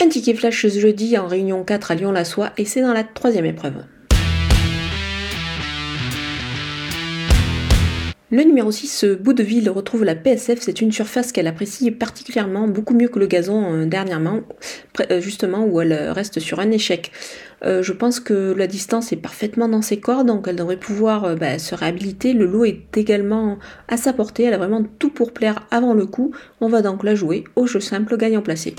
Un ticket flash ce jeudi en réunion 4 à Lyon-la-Soie et c'est dans la troisième épreuve. Le numéro 6, Bout de Ville, retrouve la PSF. C'est une surface qu'elle apprécie particulièrement, beaucoup mieux que le gazon euh, dernièrement, euh, justement où elle euh, reste sur un échec. je pense que la distance est parfaitement dans ses cordes, donc elle devrait pouvoir bah, se réhabiliter. Le lot est également à sa portée, elle a vraiment tout pour plaire avant le coup. On va donc la jouer au jeu simple gagnant placé.